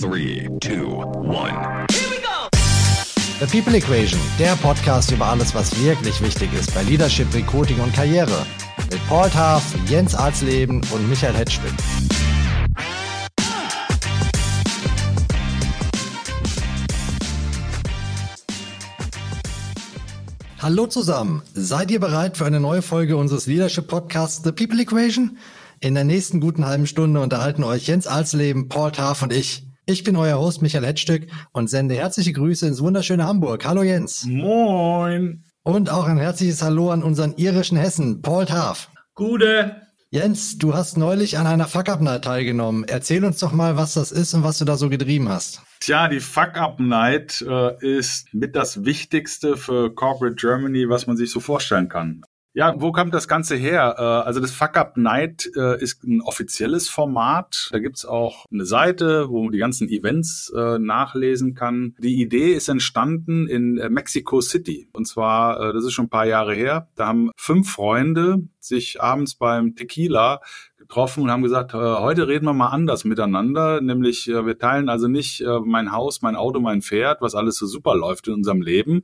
Three, two, one. The People Equation, der Podcast über alles, was wirklich wichtig ist bei Leadership, Recruiting und Karriere. Mit Paul Taff, Jens Arzleben und Michael Hetschwin. Hallo zusammen. Seid ihr bereit für eine neue Folge unseres Leadership Podcasts The People Equation? In der nächsten guten halben Stunde unterhalten euch Jens Alsleben, Paul Taff und ich. Ich bin euer Host Michael Hetzstück und sende herzliche Grüße ins wunderschöne Hamburg. Hallo Jens. Moin. Und auch ein herzliches Hallo an unseren irischen Hessen, Paul Taff. Gute. Jens, du hast neulich an einer Fuck-Up-Night teilgenommen. Erzähl uns doch mal, was das ist und was du da so getrieben hast. Tja, die Fuck-Up-Night äh, ist mit das Wichtigste für Corporate Germany, was man sich so vorstellen kann. Ja, wo kommt das Ganze her? Äh, also das Fuck Up Night äh, ist ein offizielles Format. Da gibt's auch eine Seite, wo man die ganzen Events äh, nachlesen kann. Die Idee ist entstanden in Mexico City. Und zwar, das ist schon ein paar Jahre her. Da haben fünf Freunde sich abends beim Tequila getroffen und haben gesagt, äh, heute reden wir mal anders miteinander, nämlich äh, wir teilen also nicht äh, mein Haus, mein Auto, mein Pferd, was alles so super läuft in unserem Leben,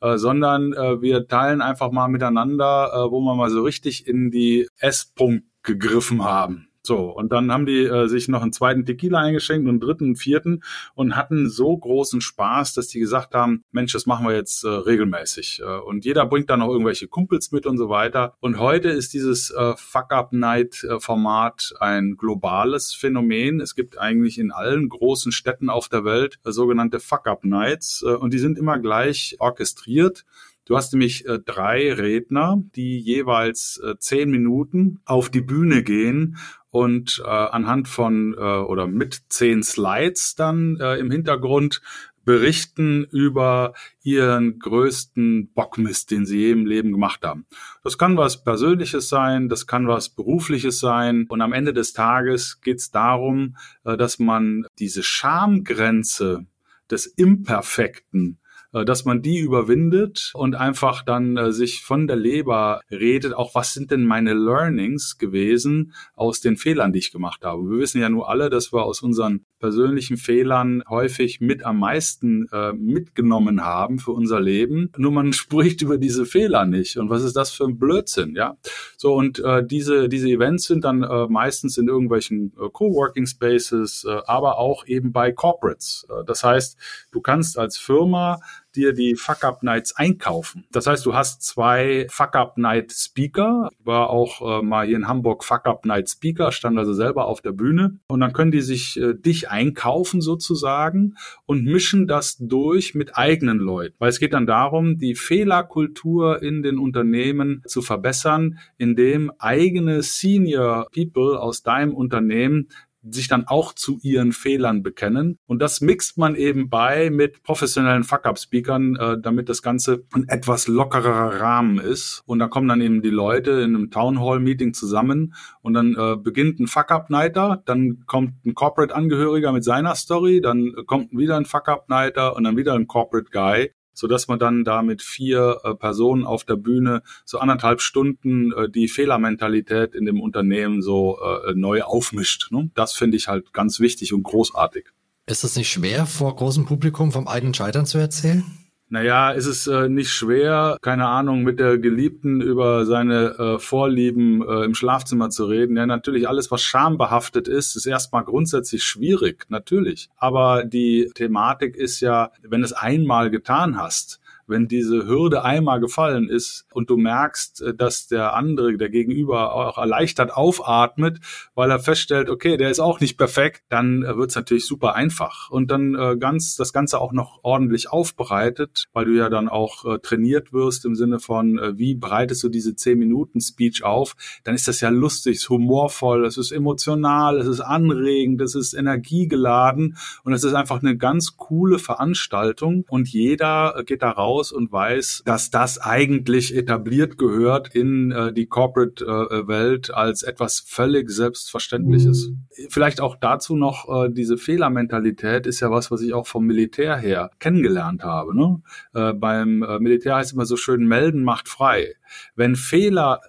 sondern wir teilen einfach mal miteinander, wo wir mal so richtig in die S-Punkt gegriffen haben. So, und dann haben die äh, sich noch einen zweiten Tequila eingeschenkt und einen dritten, einen vierten und hatten so großen Spaß, dass die gesagt haben, Mensch, das machen wir jetzt äh, regelmäßig. Äh, und jeder bringt dann noch irgendwelche Kumpels mit und so weiter. Und heute ist dieses äh, Fuck-Up-Night-Format ein globales Phänomen. Es gibt eigentlich in allen großen Städten auf der Welt äh, sogenannte Fuck-Up-Nights äh, und die sind immer gleich orchestriert. Du hast nämlich äh, drei Redner, die jeweils äh, zehn Minuten auf die Bühne gehen und äh, anhand von äh, oder mit zehn Slides dann äh, im Hintergrund berichten über ihren größten Bockmist, den sie je im Leben gemacht haben. Das kann was Persönliches sein, das kann was Berufliches sein. Und am Ende des Tages geht es darum, äh, dass man diese Schamgrenze des Imperfekten dass man die überwindet und einfach dann äh, sich von der Leber redet, auch was sind denn meine Learnings gewesen aus den Fehlern, die ich gemacht habe. Wir wissen ja nur alle, dass wir aus unseren persönlichen Fehlern häufig mit am meisten äh, mitgenommen haben für unser Leben. Nur man spricht über diese Fehler nicht. Und was ist das für ein Blödsinn, ja? So, und äh, diese, diese Events sind dann äh, meistens in irgendwelchen äh, Coworking Spaces, äh, aber auch eben bei Corporates. Äh, das heißt, du kannst als Firma dir die Fuck-Up-Nights einkaufen. Das heißt, du hast zwei Fuck-Up-Night-Speaker, war auch äh, mal hier in Hamburg Fuck-Up-Night-Speaker, stand also selber auf der Bühne und dann können die sich äh, dich einkaufen sozusagen und mischen das durch mit eigenen Leuten. Weil es geht dann darum, die Fehlerkultur in den Unternehmen zu verbessern, indem eigene Senior People aus deinem Unternehmen sich dann auch zu ihren Fehlern bekennen. Und das mixt man eben bei mit professionellen Fuck-Up-Speakern, äh, damit das Ganze ein etwas lockerer Rahmen ist. Und da kommen dann eben die Leute in einem Town Hall-Meeting zusammen und dann äh, beginnt ein Fuck-Up-Nighter, dann kommt ein Corporate-Angehöriger mit seiner Story, dann kommt wieder ein Fuck-Up-Nighter und dann wieder ein Corporate Guy so dass man dann da mit vier äh, Personen auf der Bühne so anderthalb Stunden äh, die Fehlermentalität in dem Unternehmen so äh, neu aufmischt. Ne? Das finde ich halt ganz wichtig und großartig. Ist es nicht schwer, vor großem Publikum vom eigenen Scheitern zu erzählen? Naja, ist es äh, nicht schwer, keine Ahnung, mit der Geliebten über seine äh, Vorlieben äh, im Schlafzimmer zu reden. Ja, natürlich alles, was schambehaftet ist, ist erstmal grundsätzlich schwierig, natürlich. Aber die Thematik ist ja, wenn du es einmal getan hast, wenn diese Hürde einmal gefallen ist und du merkst, äh, dass der andere, der Gegenüber auch erleichtert aufatmet, weil er feststellt, okay, der ist auch nicht perfekt, dann äh, wird es natürlich super einfach. Und dann äh, ganz das Ganze auch noch ordentlich aufbereitet, weil du ja dann auch äh, trainiert wirst im Sinne von, äh, wie bereitest du diese 10 Minuten Speech auf, dann ist das ja lustig, ist humorvoll, es ist emotional, es ist anregend, es ist energiegeladen und es ist einfach eine ganz coole Veranstaltung und jeder äh, geht da raus raus und weiß, dass das eigentlich etabliert gehört in äh, die Corporate-Welt äh, als etwas völlig Selbstverständliches. Vielleicht auch dazu noch, äh, diese Fehlermentalität ist ja was, was ich auch vom Militär her kennengelernt habe. Ne? Äh, beim äh, Militär heißt immer so schön, melden macht frei. Wenn Fehler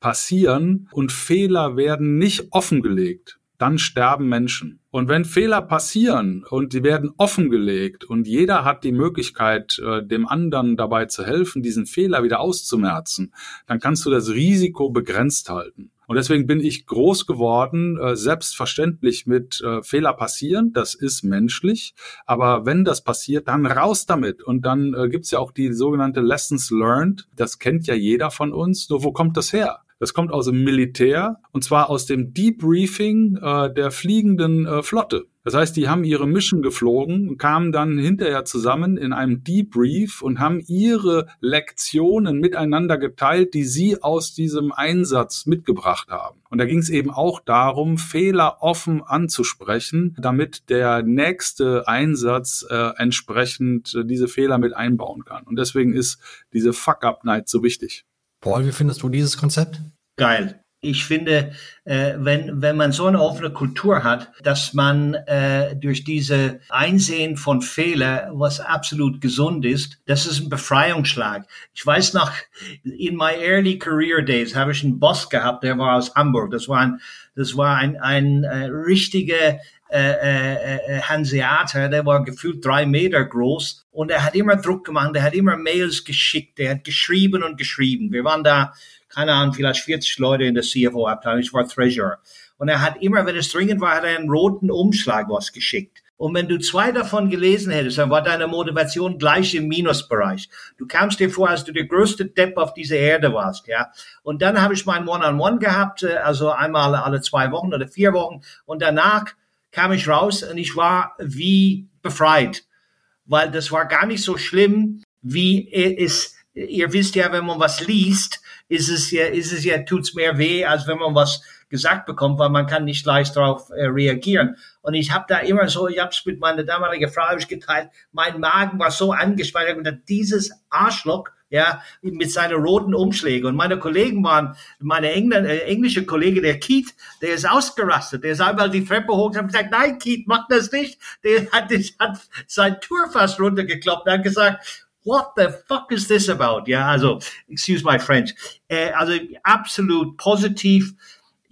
passieren und Fehler werden nicht offengelegt, dann sterben Menschen. Und wenn Fehler passieren und die werden offengelegt und jeder hat die Möglichkeit, äh, dem anderen dabei zu helfen, diesen Fehler wieder auszumerzen, dann kannst du das Risiko begrenzt halten. Und deswegen bin ich groß geworden, äh, selbstverständlich mit äh, Fehler passieren, das ist menschlich, aber wenn das passiert, dann raus damit. Und dann gibt's ja auch die sogenannte Lessons Learned, das kennt ja jeder von uns, nur wo kommt das her? Das kommt aus dem Militär und zwar aus dem Debriefing äh, der fliegenden äh, Flotte. Das heißt, die haben ihre Mission geflogen und kamen dann hinterher zusammen in einem Debrief und haben ihre Lektionen miteinander geteilt, die sie aus diesem Einsatz mitgebracht haben. Und da ging es eben auch darum, Fehler offen anzusprechen, damit der nächste Einsatz äh, entsprechend äh, diese Fehler mit einbauen kann. Und deswegen ist diese Fuck-Up-Night so wichtig. Paul, wie findest du dieses Konzept? Geil. Ich finde, äh, wenn, wenn man so eine offene Kultur hat, dass man äh, durch diese Einsehen von Fehler, was absolut gesund ist, das ist ein Befreiungsschlag. Ich weiß noch, in my early career days habe ich einen Boss gehabt, der war aus Hamburg. Das war ein, das war ein, ein äh, richtiger äh, äh, äh, Hanseater, der war gefühlt drei Meter groß und er hat immer Druck gemacht, er hat immer Mails geschickt, er hat geschrieben und geschrieben. Wir waren da, keine Ahnung, vielleicht 40 Leute in der CFO-Abteilung, ich war Treasurer. Und er hat immer, wenn es dringend war, hat er einen roten Umschlag was geschickt. Und wenn du zwei davon gelesen hättest, dann war deine Motivation gleich im Minusbereich. Du kamst dir vor, als du der größte Depp auf dieser Erde warst, ja. Und dann habe ich mein One-on-One -on -One gehabt, also einmal alle zwei Wochen oder vier Wochen. Und danach kam ich raus und ich war wie befreit, weil das war gar nicht so schlimm, wie es, ihr wisst ja, wenn man was liest, ist es ja, ist es ja, tut's mehr weh, als wenn man was gesagt bekommt, weil man kann nicht leicht darauf äh, reagieren. Und ich habe da immer so, ich habe es mit meiner damaligen Frau geteilt, mein Magen war so angespannt, und dieses Arschloch ja, mit seinen roten Umschlägen. Und meine Kollegen waren, meine Engl äh, englische Kollege, der Keith, der ist ausgerastet. Der ist einmal die Treppe hoch und hat gesagt, nein, Keith, mach das nicht. Der hat, der hat sein Tour fast runtergekloppt und hat gesagt, What the fuck is this about? Ja, also, excuse my French. Äh, also absolut positiv.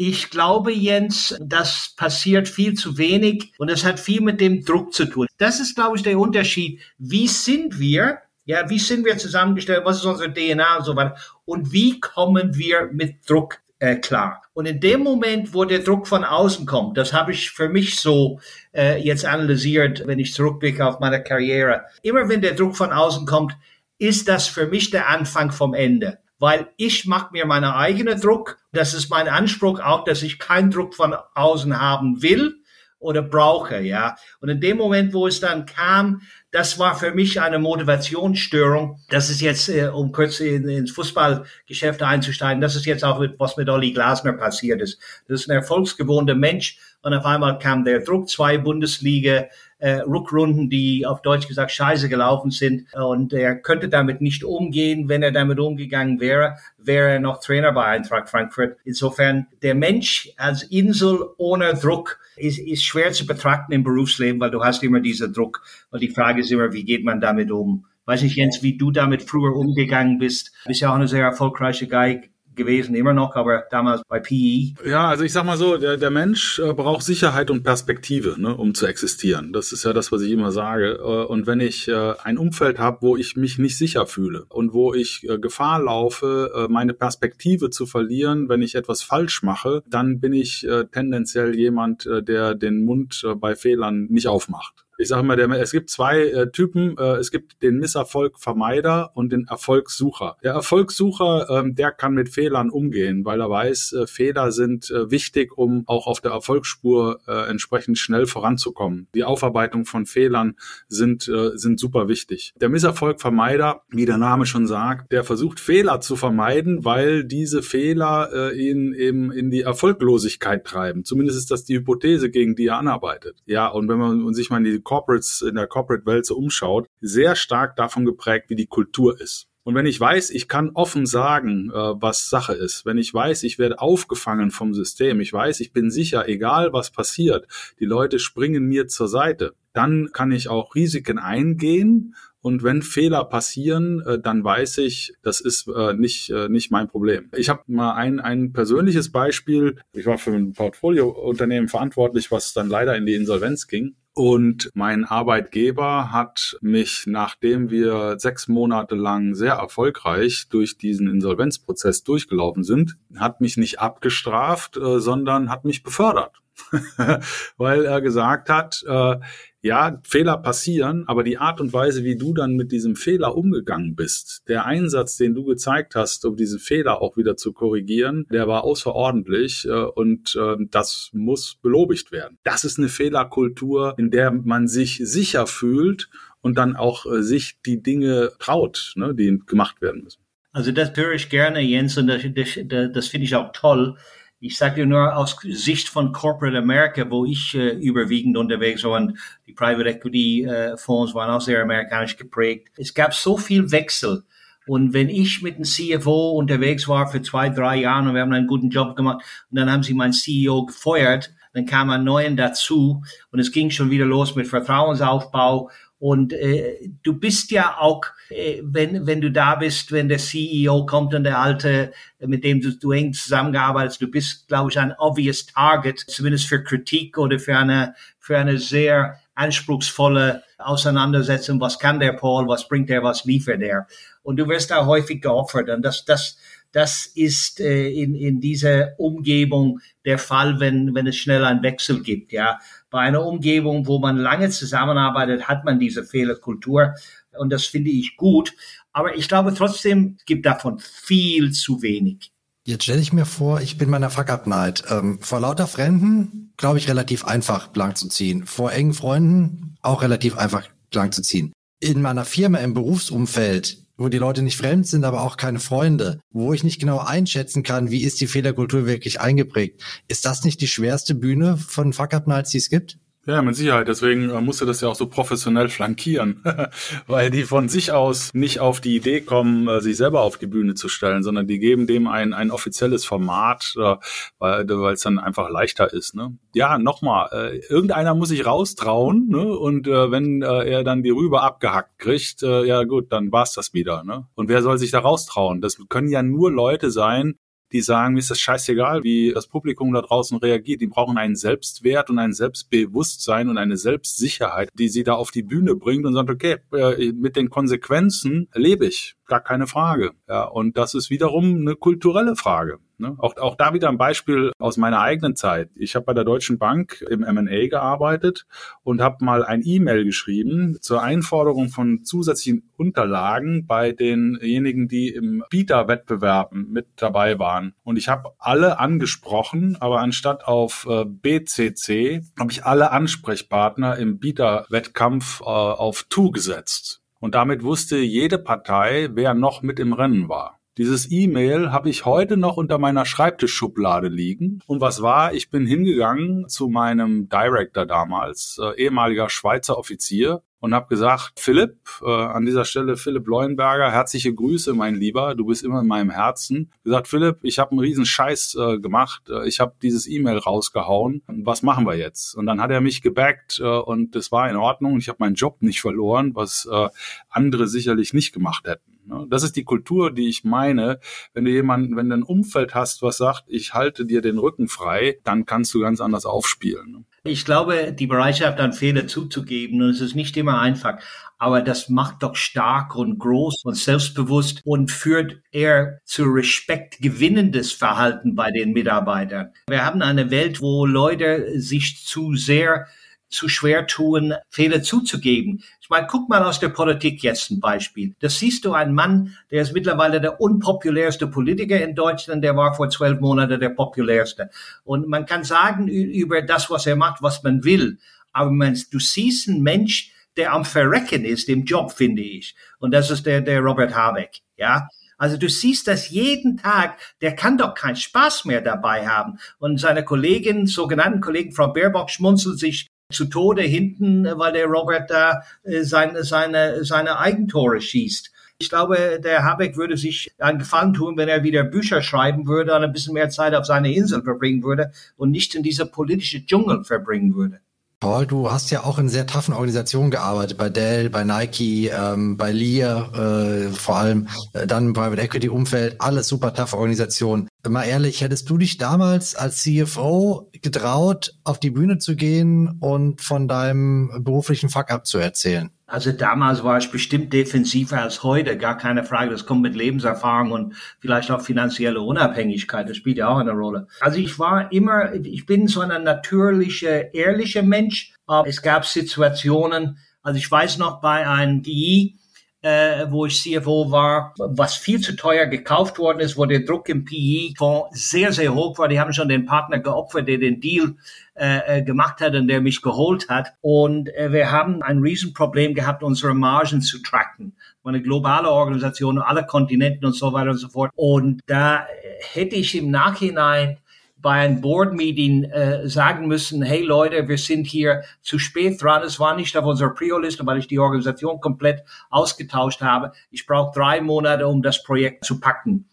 Ich glaube, Jens, das passiert viel zu wenig und es hat viel mit dem Druck zu tun. Das ist, glaube ich, der Unterschied. Wie sind wir ja, wie sind wir zusammengestellt? Was ist unsere DNA und so weiter? Und wie kommen wir mit Druck äh, klar? Und in dem Moment, wo der Druck von außen kommt, das habe ich für mich so äh, jetzt analysiert, wenn ich zurückblicke auf meine Karriere. Immer wenn der Druck von außen kommt, ist das für mich der Anfang vom Ende weil ich mache mir meinen eigenen Druck. Das ist mein Anspruch auch, dass ich keinen Druck von außen haben will oder brauche, ja. Und in dem Moment, wo es dann kam, das war für mich eine Motivationsstörung. Das ist jetzt, äh, um kurz in, ins Fußballgeschäft einzusteigen, das ist jetzt auch, was mit Olli Glasner passiert ist. Das ist ein erfolgsgewohnter Mensch und auf einmal kam der Druck, zwei Bundesliga äh, Ruckrunden, die auf Deutsch gesagt scheiße gelaufen sind. Und er könnte damit nicht umgehen. Wenn er damit umgegangen wäre, wäre er noch Trainer bei Eintracht Frankfurt. Insofern, der Mensch als Insel ohne Druck ist, ist schwer zu betrachten im Berufsleben, weil du hast immer diesen Druck. Und die Frage ist immer, wie geht man damit um? Weiß nicht, Jens, wie du damit früher umgegangen bist. Du bist ja auch eine sehr erfolgreiche Guy gewesen, immer noch, aber damals bei PE. Ja, also ich sag mal so, der, der Mensch äh, braucht Sicherheit und Perspektive, ne, um zu existieren. Das ist ja das, was ich immer sage. Äh, und wenn ich äh, ein Umfeld habe, wo ich mich nicht sicher fühle und wo ich Gefahr laufe, meine Perspektive zu verlieren, wenn ich etwas falsch mache, dann bin ich tendenziell jemand, der den Mund bei Fehlern nicht aufmacht ich sage immer, der, es gibt zwei äh, Typen. Äh, es gibt den Misserfolgvermeider und den Erfolgssucher. Der Erfolgssucher, ähm, der kann mit Fehlern umgehen, weil er weiß, äh, Fehler sind äh, wichtig, um auch auf der Erfolgsspur äh, entsprechend schnell voranzukommen. Die Aufarbeitung von Fehlern sind, äh, sind super wichtig. Der Misserfolgvermeider, wie der Name schon sagt, der versucht Fehler zu vermeiden, weil diese Fehler äh, ihn eben in die Erfolglosigkeit treiben. Zumindest ist das die Hypothese, gegen die er anarbeitet. Ja, und wenn man sich mal in die Corporates, in der Corporate-Welt so umschaut, sehr stark davon geprägt, wie die Kultur ist. Und wenn ich weiß, ich kann offen sagen, äh, was Sache ist, wenn ich weiß, ich werde aufgefangen vom System, ich weiß, ich bin sicher, egal was passiert, die Leute springen mir zur Seite, dann kann ich auch Risiken eingehen Und wenn Fehler passieren, äh, dann weiß ich, das ist äh, nicht, äh, nicht mein Problem. Ich habe mal ein, ein persönliches Beispiel. Ich war für ein Portfoliounternehmen verantwortlich, was dann leider in die Insolvenz ging. Und mein Arbeitgeber hat mich, nachdem wir sechs Monate lang sehr erfolgreich durch diesen Insolvenzprozess durchgelaufen sind, hat mich nicht abgestraft, äh, sondern hat mich befördert. Weil er gesagt hat, äh, ja, Fehler passieren, aber die Art und Weise, wie du dann mit diesem Fehler umgegangen bist, der Einsatz, den du gezeigt hast, um diesen Fehler auch wieder zu korrigieren, der war außerordentlich äh, und äh, das muss belobigt werden. Das ist eine Fehlerkultur, in der man sich sicher fühlt und dann auch äh, sich die Dinge traut, ne, die gemacht werden müssen. Also das höre ich gerne, Jens, und das, das, das finde ich auch toll. Ich sage dir nur aus Sicht von Corporate America, wo ich äh, überwiegend unterwegs war und die Private Equity äh, Fonds waren auch sehr amerikanisch geprägt. Es gab so viel Wechsel. Und wenn ich mit dem CFO unterwegs war für zwei, drei Jahre und wir haben einen guten Job gemacht und dann haben sie meinen CEO gefeuert, dann kam ein neuen dazu und es ging schon wieder los mit Vertrauensaufbau und äh, du bist ja auch, äh, wenn, wenn du da bist, wenn der CEO kommt und der alte, mit dem du, du eng zusammengearbeitet, du bist, glaube ich, ein obvious Target, zumindest für Kritik oder für eine, für eine sehr anspruchsvolle Auseinandersetzung. Was kann der Paul? Was bringt er? Was liefert er? Und du wirst da häufig geopfert. Und das, das, das ist äh, in, in dieser Umgebung der Fall, wenn, wenn es schnell einen Wechsel gibt. Ja, bei einer Umgebung, wo man lange zusammenarbeitet, hat man diese Fehlerkultur und das finde ich gut. Aber ich glaube trotzdem, gibt davon viel zu wenig. Jetzt stelle ich mir vor, ich bin meiner Fuck-Up-Night. Ähm, vor lauter Fremden, glaube ich, relativ einfach blank zu ziehen. Vor engen Freunden auch relativ einfach blank zu ziehen. In meiner Firma, im Berufsumfeld, wo die Leute nicht fremd sind, aber auch keine Freunde, wo ich nicht genau einschätzen kann, wie ist die Fehlerkultur wirklich eingeprägt. Ist das nicht die schwerste Bühne von Fuck-Up-Nights, die es gibt? Ja, mit Sicherheit. Deswegen äh, musste das ja auch so professionell flankieren, weil die von sich aus nicht auf die Idee kommen, äh, sich selber auf die Bühne zu stellen, sondern die geben dem ein, ein offizielles Format, äh, weil es dann einfach leichter ist. Ne? Ja, nochmal, irgendeiner muss sich raustrauen ne? und wenn er dann die Rübe abgehackt kriegt, ja gut, dann war's das wieder. Ne? Und wer soll sich da raustrauen? Das können ja nur Leute sein, die sagen, mir ist das scheißegal, wie das Publikum da draußen reagiert. Die brauchen einen Selbstwert und ein Selbstbewusstsein und eine Selbstsicherheit, die sie da auf die Bühne bringt und sagt, okay, äh, mit den Konsequenzen lebe ich gar keine Frage. Ja, und das ist wiederum eine kulturelle Frage. Ne? Auch, auch da wieder ein Beispiel aus meiner eigenen Zeit. Ich habe bei der Deutschen Bank im M&A gearbeitet und habe mal ein E-Mail geschrieben zur Einforderung von zusätzlichen Unterlagen bei denjenigen, die im Bieterwettbewerben mit dabei waren. Und ich habe alle angesprochen, aber anstatt auf äh, BCC habe ich alle Ansprechpartner im Bieterwettkampf äh, auf Tu gesetzt. Und damit wusste jede Partei, wer noch mit im Rennen war. Dieses E-Mail habe ich heute noch unter meiner Schreibtischschublade liegen. Und was war? Ich bin hingegangen zu meinem Director damals, äh, ehemaliger Schweizer Offizier, und habe gesagt, Philipp, äh, an dieser Stelle Philipp Leuenberger, herzliche Grüße, mein Lieber, du bist immer in meinem Herzen. Gesagt, Philipp, ich habe einen riesen Scheiß äh, gemacht, äh, ich habe dieses E-Mail rausgehauen, was machen wir jetzt? Und dann hat er mich gebackt äh, und das war in Ordnung. Ich habe meinen Job nicht verloren, was äh, andere sicherlich nicht gemacht hätten. Ne? Das ist die Kultur, die ich meine. Wenn du jemanden, wenn du ein Umfeld hast, was sagt, ich halte dir den Rücken frei, dann kannst du ganz anders aufspielen. Ne? Ich glaube, die Bereitschaft an Fehler zuzugeben, und es ist nicht immer einfach, aber das macht doch stark und groß und selbstbewusst und führt eher zu respektgewinnendes Verhalten bei den Mitarbeitern. Wir haben eine Welt, wo Leute sich zu sehr zu schwer tun, Fehler zuzugeben. Ich meine, guck mal aus der Politik jetzt ein Beispiel. Das siehst du einen Mann, der ist mittlerweile der unpopulärste Politiker in Deutschland, der war vor zwölf Monaten der populärste. Und man kann sagen über das, was er macht, was man will. Aber man, du siehst einen Mensch, der am Verrecken ist im Job, finde ich. Und das ist der, der Robert Habeck, ja. Also du siehst das jeden Tag, der kann doch keinen Spaß mehr dabei haben. Und seine Kollegin, sogenannten Kollegen, Frau Baerbock, schmunzelt sich zu Tode hinten, weil der Robert da äh, seine, seine, seine Eigentore schießt. Ich glaube, der Habeck würde sich einen Gefallen tun, wenn er wieder Bücher schreiben würde und ein bisschen mehr Zeit auf seine Insel verbringen würde und nicht in dieser politische Dschungel verbringen würde. Paul, du hast ja auch in sehr taffen Organisationen gearbeitet, bei Dell, bei Nike, ähm, bei Lear, äh, vor allem äh, dann im Private Equity Umfeld, alles super taffe Organisationen. Mal ehrlich, hättest du dich damals als CFO getraut, auf die Bühne zu gehen und von deinem beruflichen Fuck-up zu erzählen? Also damals war ich bestimmt defensiver als heute, gar keine Frage. Das kommt mit Lebenserfahrung und vielleicht auch finanzielle Unabhängigkeit. Das spielt ja auch eine Rolle. Also ich war immer, ich bin so ein natürlicher, ehrlicher Mensch. Aber es gab Situationen, also ich weiß noch bei einem DI, äh, wo ich CFO war, was viel zu teuer gekauft worden ist, wo der Druck im PE-Fonds sehr, sehr hoch war. Die haben schon den Partner geopfert, der den Deal äh, äh, gemacht hat und der mich geholt hat. Und äh, wir haben ein Riesenproblem gehabt, unsere Margen zu tracken. Eine globale Organisation, alle Kontinenten und so weiter und so fort. Und da hätte ich im Nachhinein bei einem Board-Meeting äh, sagen müssen, hey Leute, wir sind hier zu spät dran. Es war nicht auf unserer Prio-Liste, weil ich die Organisation komplett ausgetauscht habe. Ich brauche drei Monate, um das Projekt zu packen.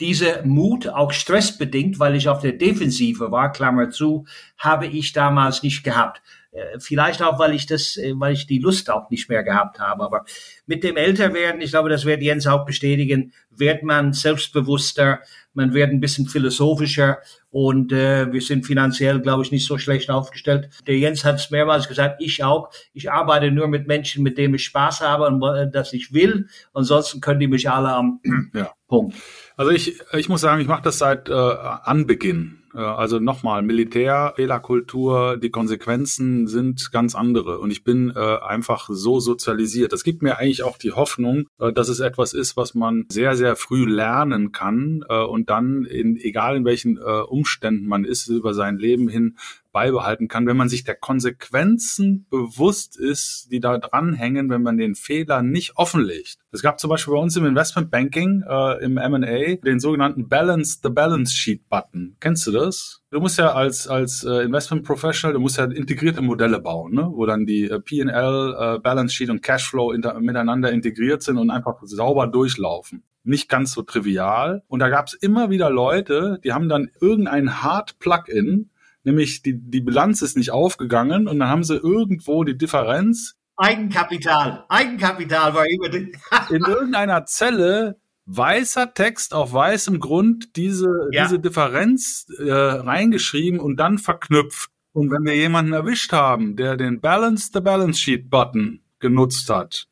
Diese Mut, auch stressbedingt, weil ich auf der Defensive war, Klammer zu, habe ich damals nicht gehabt. Äh, vielleicht auch, weil ich das, äh, weil ich die Lust auch nicht mehr gehabt habe. Aber mit dem Älterwerden, ich glaube, das wird Jens auch bestätigen, wird man selbstbewusster, man wird ein bisschen philosophischer und äh, wir sind finanziell, glaube ich, nicht so schlecht aufgestellt. Der Jens hat es mehrmals gesagt, ich auch. Ich arbeite nur mit Menschen, mit denen ich Spaß habe und äh, das ich will. Ansonsten können die mich alle am ja. Punkt. Also ich, ich muss sagen, ich mache das seit äh, Anbeginn. Äh, also nochmal, Militär, Fehlerkultur, die Konsequenzen sind ganz andere. Und ich bin äh, einfach so sozialisiert. Das gibt mir eigentlich auch die Hoffnung, äh, dass es etwas ist, was man sehr, sehr früh lernen kann äh, und dann, in, egal in welchen äh, Umständen man ist, über sein Leben hin beibehalten kann, wenn man sich der Konsequenzen bewusst ist, die da dranhängen, wenn man den Fehler nicht offenlegt. Es gab zum Beispiel bei uns im Investment Banking, äh, im M&A, den sogenannten Balance the Balance Sheet Button. Kennst du das? Du musst ja als, als äh, Investment Professional, du musst ja integrierte Modelle bauen, ne? wo dann die äh, P&L, äh, Balance Sheet und Cashflow miteinander integriert sind und einfach sauber durchlaufen nicht ganz so trivial. Und da gab es immer wieder Leute, die haben dann irgendein Hard-Plugin nämlich die, die Bilanz ist nicht aufgegangen und dann haben sie irgendwo die Differenz. Eigenkapital, Eigenkapital war immer in irgendeiner Zelle weißer Text auf weißem Grund diese, ja. diese Differenz äh, reingeschrieben und dann verknüpft. Und wenn wir jemanden erwischt haben, der den Balance the Balance Sheet Button genutzt hat,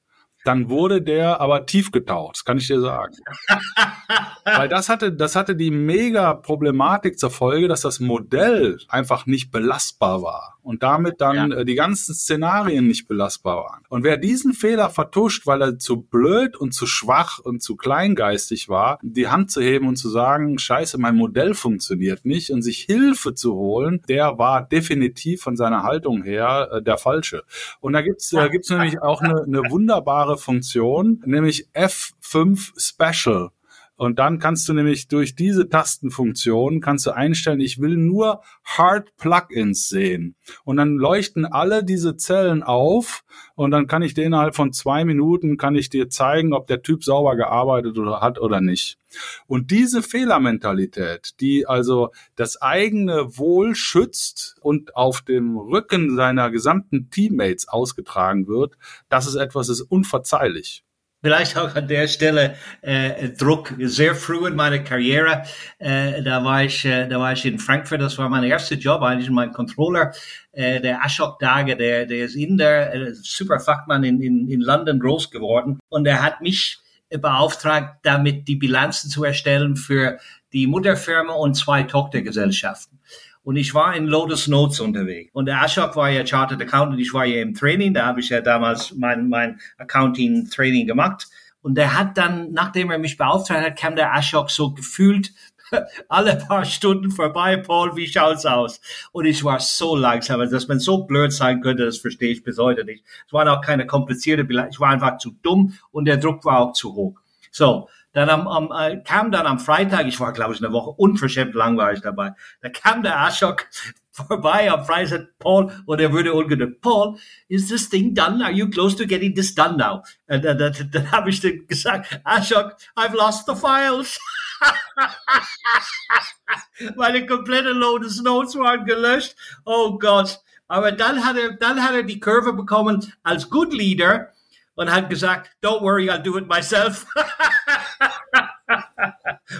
dann wurde der aber tief getaucht, das kann ich dir sagen. Weil das hatte, das hatte die mega Problematik zur Folge, dass das Modell einfach nicht belastbar war und damit dann ja. äh, die ganzen Szenarien nicht belastbar waren. Und wer diesen Fehler vertuscht, weil er zu blöd und zu schwach und zu kleingeistig war, die Hand zu heben und zu sagen, scheiße, mein Modell funktioniert nicht und sich Hilfe zu holen, der war definitiv von seiner Haltung her äh, der falsche. Und da gibt's äh, gibt's nämlich auch eine, eine wunderbare Funktion, nämlich F5 Special. Und dann kannst du nämlich durch diese Tastenfunktion kannst du einstellen, ich will nur Hard Plugins sehen. Und dann leuchten alle diese Zellen auf und dann kann ich dir innerhalb von zwei Minuten kann ich dir zeigen, ob der Typ sauber gearbeitet oder hat oder nicht. Und diese Fehlermentalität, die also das eigene Wohl schützt und auf dem Rücken seiner gesamten Teammates ausgetragen wird, das ist etwas, das ist unverzeihlich. Vielleicht auch an der Stelle äh, Druck sehr früh in meiner Karriere. Äh, da war ich, äh, da war ich in Frankfurt. Das war mein erster Job eigentlich, mein Controller. Äh, der Ashok Dage, der, der ist in der äh, super Fachmann in, in, in London groß geworden und er hat mich beauftragt, damit die Bilanzen zu erstellen für die Mutterfirma und zwei Tochtergesellschaften. Und ich war in Lotus Notes unterwegs. Und der Ashok war ja Chartered Accountant, ich war ja im Training, da habe ich ja damals mein, mein Accounting-Training gemacht. Und der hat dann, nachdem er mich beauftragt hat, kam der Ashok so gefühlt alle paar Stunden vorbei, Paul, wie schaut's aus? Und ich war so langsam, also dass man so blöd sein könnte, das verstehe ich bis heute nicht. Es waren auch keine komplizierte Bilanz, ich war einfach zu dumm und der Druck war auch zu hoch. So, dann am, am, äh, kam dann am Freitag, ich war glaube ich eine Woche unverschämt langweilig dabei, da kam der Ashok vorbei am Freitag, Paul, und er würde ungeduldig, Paul, is this thing done? Are you close to getting this done now? Und dann, dann, dann habe ich dann gesagt, Ashok, I've lost the files. Meine komplette Lotus Notes waren gelöscht. Oh Gott. Aber dann hat er, dann hat er die Kurve bekommen als Good Leader und hat gesagt, don't worry, I'll do it myself.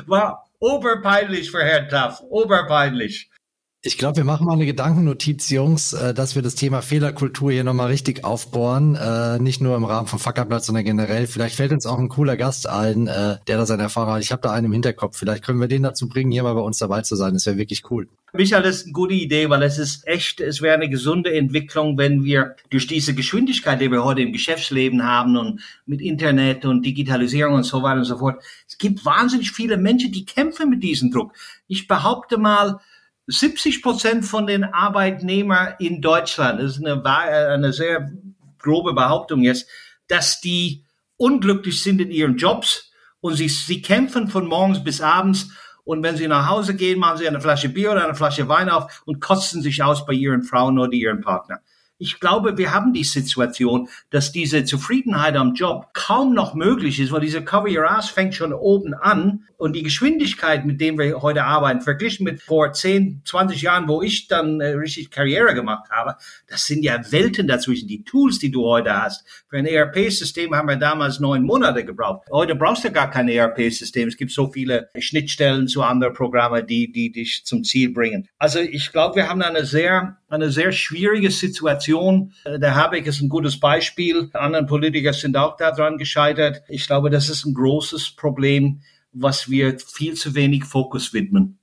War oberpeinlich für Herrn Taff. Oberpeinlich. Ich glaube, wir machen mal eine Gedankennotiz, Jungs, äh, dass wir das Thema Fehlerkultur hier nochmal richtig aufbohren. Äh, nicht nur im Rahmen vom Fuckerblatt, sondern generell. Vielleicht fällt uns auch ein cooler Gast ein, äh, der da seine Erfahrung hat. Ich habe da einen im Hinterkopf. Vielleicht können wir den dazu bringen, hier mal bei uns dabei zu sein. Das wäre wirklich cool. Michael, das ist eine gute Idee, weil es ist echt, es wäre eine gesunde Entwicklung, wenn wir durch diese Geschwindigkeit, die wir heute im Geschäftsleben haben und mit Internet und Digitalisierung und so weiter und so fort, es gibt wahnsinnig viele Menschen, die kämpfen mit diesem Druck. Ich behaupte mal, 70 Prozent von den Arbeitnehmern in Deutschland, das ist eine, eine sehr grobe Behauptung jetzt, dass die unglücklich sind in ihren Jobs und sie, sie kämpfen von morgens bis abends und wenn sie nach Hause gehen, machen sie eine Flasche Bier oder eine Flasche Wein auf und kosten sich aus bei ihren Frauen oder ihren Partner. Ich glaube, wir haben die Situation, dass diese Zufriedenheit am Job kaum noch möglich ist, weil diese Cover Your Ass fängt schon oben an und die Geschwindigkeit, mit dem wir heute arbeiten, verglichen mit vor 10, 20 Jahren, wo ich dann äh, richtig Karriere gemacht habe, das sind ja Welten dazwischen. Die Tools, die du heute hast. Für ein ERP-System haben wir damals neun Monate gebraucht. Heute brauchst du gar kein ERP-System. Es gibt so viele Schnittstellen zu anderen Programmen, die, die dich zum Ziel bringen. Also ich glaube, wir haben eine sehr eine sehr schwierige Situation. Der Habeck ist ein gutes Beispiel. Andere Politiker sind auch daran gescheitert. Ich glaube, das ist ein großes Problem, was wir viel zu wenig Fokus widmen.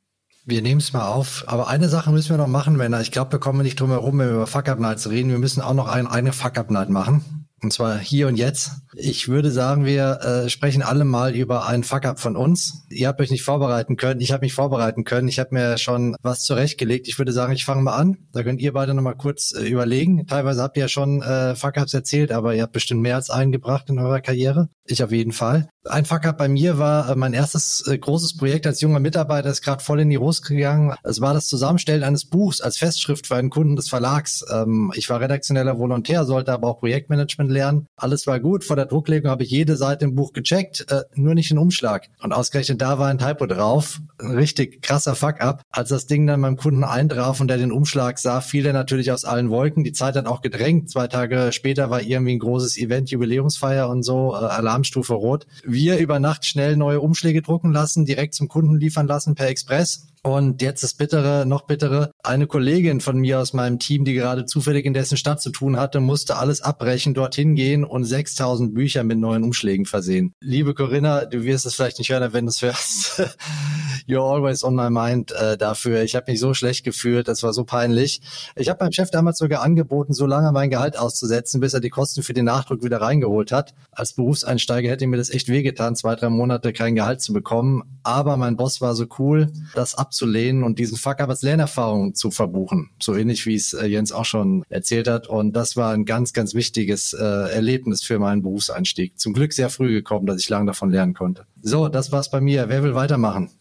Wir nehmen es mal auf. Aber eine Sache müssen wir noch machen, Männer. Ich glaube, wir kommen nicht drum herum, wenn wir über Fuck-Up-Nights reden. Wir müssen auch noch ein, eine Fuck-Up-Night machen. Und zwar hier und jetzt. Ich würde sagen, wir äh, sprechen alle mal über einen Fuck-up von uns. Ihr habt euch nicht vorbereiten können. Ich habe mich vorbereiten können. Ich habe mir schon was zurechtgelegt. Ich würde sagen, ich fange mal an. Da könnt ihr beide nochmal kurz äh, überlegen. Teilweise habt ihr ja schon äh, Fuck-ups erzählt, aber ihr habt bestimmt mehr als einen gebracht in eurer Karriere. Ich auf jeden Fall. Ein Fuck-up bei mir war äh, mein erstes äh, großes Projekt als junger Mitarbeiter, ist gerade voll in die Rust gegangen. Es war das Zusammenstellen eines Buchs als Festschrift für einen Kunden des Verlags. Ähm, ich war redaktioneller Volontär, sollte aber auch Projektmanagement lernen. Alles war gut. Vor der Drucklegung habe ich jede Seite im Buch gecheckt, äh, nur nicht den Umschlag. Und ausgerechnet da war ein Typo drauf. Ein richtig krasser Fuck-up. Als das Ding dann beim Kunden eintraf und der den Umschlag sah, fiel er natürlich aus allen Wolken. Die Zeit hat auch gedrängt. Zwei Tage später war irgendwie ein großes Event, Jubiläumsfeier und so, äh, Alarmstufe rot. Wir über Nacht schnell neue Umschläge drucken lassen, direkt zum Kunden liefern lassen per Express und jetzt das Bittere, noch bittere. Eine Kollegin von mir aus meinem Team, die gerade zufällig in dessen Stadt zu tun hatte, musste alles abbrechen, dorthin gehen und 6000 Bücher mit neuen Umschlägen versehen. Liebe Corinna, du wirst es vielleicht nicht hören, wenn du es hörst. You're always on my mind äh, dafür. Ich habe mich so schlecht gefühlt, das war so peinlich. Ich habe meinem Chef damals sogar angeboten, so lange mein Gehalt auszusetzen, bis er die Kosten für den Nachdruck wieder reingeholt hat. Als Berufseinsteiger hätte mir das echt wehgetan, zwei, drei Monate kein Gehalt zu bekommen. Aber mein Boss war so cool, das abzulehnen und diesen Fuck-up als Lernerfahrung zu verbuchen. So ähnlich wie es äh, Jens auch schon erzählt hat. Und das war ein ganz, ganz wichtiges äh, Erlebnis für meinen Berufseinstieg. Zum Glück sehr früh gekommen, dass ich lange davon lernen konnte. So, das war's bei mir. Wer will weitermachen?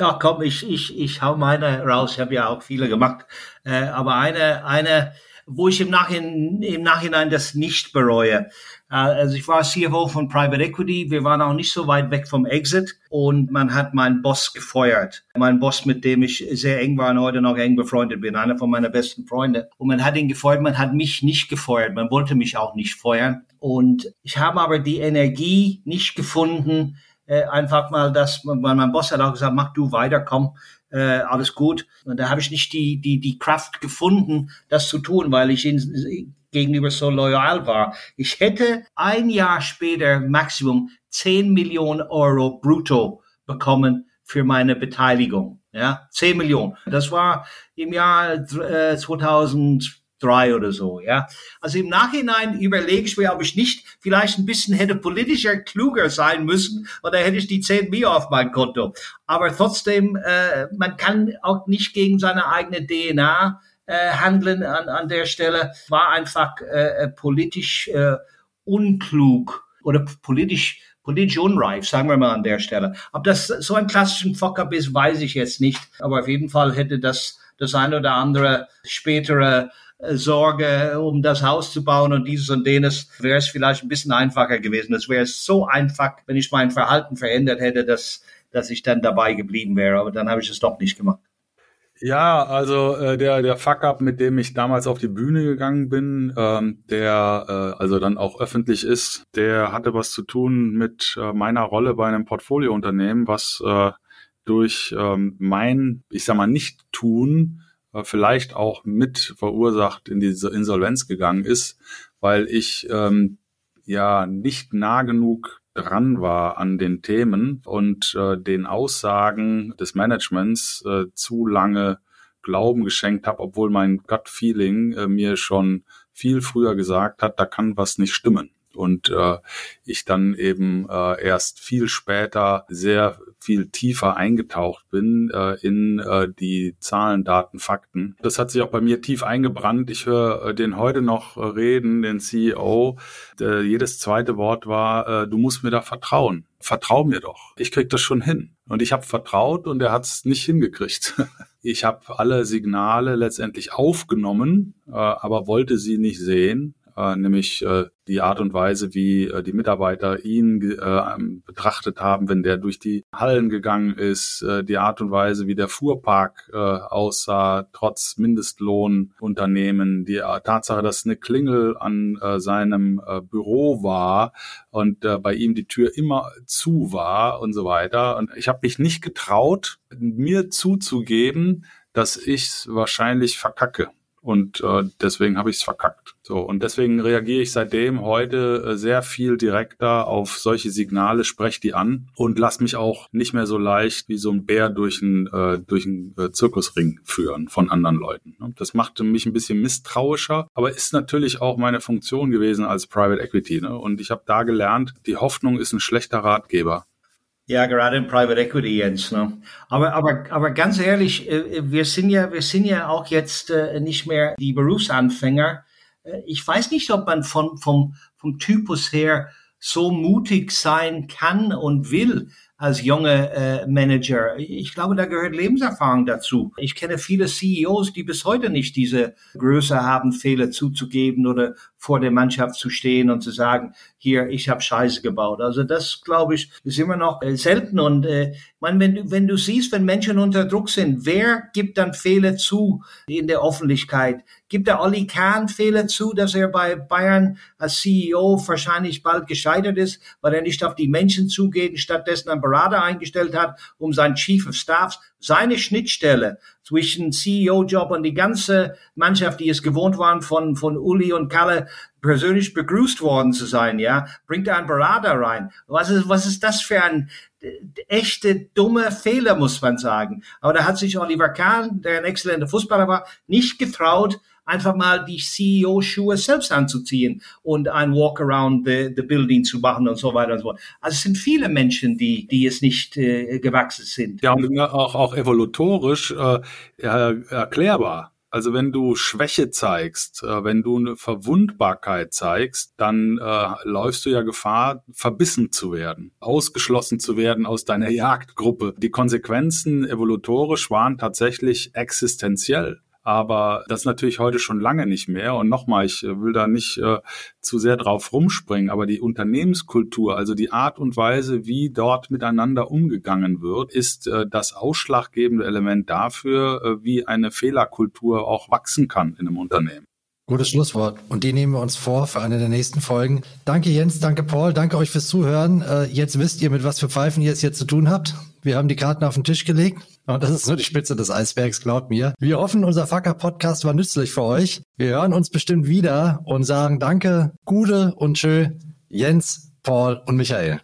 Ja, komm, ich, ich, ich hau meine raus. Ich habe ja auch viele gemacht. Äh, aber eine, eine, wo ich im Nachhinein, im Nachhinein das nicht bereue. Äh, also ich war CFO von Private Equity. Wir waren auch nicht so weit weg vom Exit und man hat meinen Boss gefeuert. Mein Boss, mit dem ich sehr eng war und heute noch eng befreundet bin, einer von meiner besten Freunde. Und man hat ihn gefeuert, man hat mich nicht gefeuert. Man wollte mich auch nicht feuern. Und ich habe aber die Energie nicht gefunden, äh, einfach mal das, weil mein Boss hat auch gesagt, mach du weiter, komm, äh, alles gut. Und da habe ich nicht die, die, die Kraft gefunden, das zu tun, weil ich ihn gegenüber so loyal war. Ich hätte ein Jahr später Maximum 10 Millionen Euro brutto bekommen für meine Beteiligung. Ja, 10 Millionen. Das war im Jahr äh, 2000 drei oder so, ja. Also im Nachhinein überlege ich mir, ob ich nicht vielleicht ein bisschen hätte politischer kluger sein müssen oder hätte ich die 10 mehr auf mein Konto. Aber trotzdem, äh, man kann auch nicht gegen seine eigene DNA äh, handeln an, an der Stelle. War einfach äh, politisch äh, unklug oder politisch politisch unreif, sagen wir mal an der Stelle. Ob das so ein klassischen Fuck-up ist, weiß ich jetzt nicht. Aber auf jeden Fall hätte das das ein oder andere spätere äh, Sorge, um das Haus zu bauen und dieses und jenes, wäre es vielleicht ein bisschen einfacher gewesen. Es wäre so einfach, wenn ich mein Verhalten verändert hätte, dass dass ich dann dabei geblieben wäre. Aber dann habe ich es doch nicht gemacht. Ja, also äh, der der Fuck-up, mit dem ich damals auf die Bühne gegangen bin, ähm, der äh, also dann auch öffentlich ist, der hatte was zu tun mit äh, meiner Rolle bei einem Portfoliounternehmen, was äh, durch ähm, mein, ich sag mal, Nicht-Tun äh, vielleicht auch mit verursacht in diese Insolvenz gegangen ist, weil ich ähm, ja nicht nah genug dran war an den Themen und äh, den Aussagen des Managements äh, zu lange Glauben geschenkt habe, obwohl mein Gut Feeling äh, mir schon viel früher gesagt hat, da kann was nicht stimmen und äh, ich dann eben äh, erst viel später sehr viel tiefer eingetaucht bin äh, in äh, die Zahlen, Daten, Fakten. Das hat sich auch bei mir tief eingebrannt. Ich höre äh, den heute noch äh, reden, den CEO. Äh, jedes zweite Wort war, äh, du musst mir da vertrauen. Vertrau mir doch. Ich krieg das schon hin. Und ich habe vertraut und er hat es nicht hingekriegt. Ich habe alle Signale letztendlich aufgenommen, äh, aber wollte sie nicht sehen äh, nämlich äh, die Art und Weise, wie äh, die Mitarbeiter ihn äh, betrachtet haben, wenn der durch die Hallen gegangen ist, äh, die Art und Weise, wie der Fuhrpark äh, aussah, trotz Mindestlohnunternehmen, die äh, Tatsache, dass eine Klingel an äh, seinem äh, Büro war und äh, bei ihm die Tür immer zu war und so weiter. Und ich habe mich nicht getraut, mir zuzugeben, dass ich wahrscheinlich verkacke. Und äh, deswegen habe ich es verkackt. So, und deswegen reagiere ich seitdem heute äh, sehr viel direkter auf solche Signale, spreche die an und lass mich auch nicht mehr so leicht wie so ein Bär durch einen, äh, durch einen äh, Zirkusring führen von anderen Leuten. Ne? Das machte mich ein bisschen misstrauischer, aber ist natürlich auch meine Funktion gewesen als Private Equity. Ne? Und ich habe da gelernt, die Hoffnung ist ein schlechter Ratgeber. Ja, gerade in Private Equity, Jens. Ne? Aber, aber, aber ganz ehrlich, äh, wir sind ja, wir sind ja auch jetzt äh, nicht mehr die Berufsanfänger. Äh, ich weiß nicht, ob man von, vom, vom Typus her so mutig sein kann und will, als junge äh, Manager. Ich glaube, da gehört Lebenserfahrung dazu. Ich kenne viele CEOs, die bis heute nicht diese Größe haben, Fehler zuzugeben oder vor der Mannschaft zu stehen und zu sagen, hier, ich habe Scheiße gebaut. Also das, glaube ich, ist immer noch äh, selten. Und äh, man, wenn, du, wenn du siehst, wenn Menschen unter Druck sind, wer gibt dann Fehler zu in der Öffentlichkeit? Gibt der Olli Kahn Fehler zu, dass er bei Bayern als CEO wahrscheinlich bald gescheitert ist, weil er nicht auf die Menschen zugeht stattdessen einen Berater eingestellt hat, um sein Chief of Staff, seine Schnittstelle zwischen CEO-Job und die ganze Mannschaft, die es gewohnt waren, von, von Uli und Kalle persönlich begrüßt worden zu sein, ja, bringt einen Berater rein. Was ist, was ist das für ein äh, echte dumme Fehler, muss man sagen. Aber da hat sich Oliver Kahn, der ein exzellenter Fußballer war, nicht getraut, einfach mal die CEO-Schuhe selbst anzuziehen und ein Walk around the, the building zu machen und so weiter und so fort. Also es sind viele Menschen, die, die es nicht äh, gewachsen sind. Ja, und auch, auch evolutorisch äh, erklärbar. Also wenn du Schwäche zeigst, äh, wenn du eine Verwundbarkeit zeigst, dann äh, läufst du ja Gefahr, verbissen zu werden, ausgeschlossen zu werden aus deiner Jagdgruppe. Die Konsequenzen evolutorisch waren tatsächlich existenziell. Aber das natürlich heute schon lange nicht mehr. Und nochmal, ich äh, will da nicht äh, zu sehr drauf rumspringen, aber die Unternehmenskultur, also die Art und Weise, wie dort miteinander umgegangen wird, ist äh, das ausschlaggebende Element dafür, äh, wie eine Fehlerkultur auch wachsen kann in einem Unternehmen. Gutes Schlusswort. Und die nehmen wir uns vor für eine der nächsten Folgen. Danke Jens, danke Paul, danke euch fürs Zuhören. Äh, jetzt wisst ihr, mit was für Pfeifen ihr es hier zu tun habt. Wir haben die Karten auf den Tisch gelegt. Und das ist nur die Spitze des Eisbergs, glaubt mir. Wir hoffen, unser Facker-Podcast war nützlich für euch. Wir hören uns bestimmt wieder und sagen Danke, Gute und Tschö, Jens, Paul und Michael.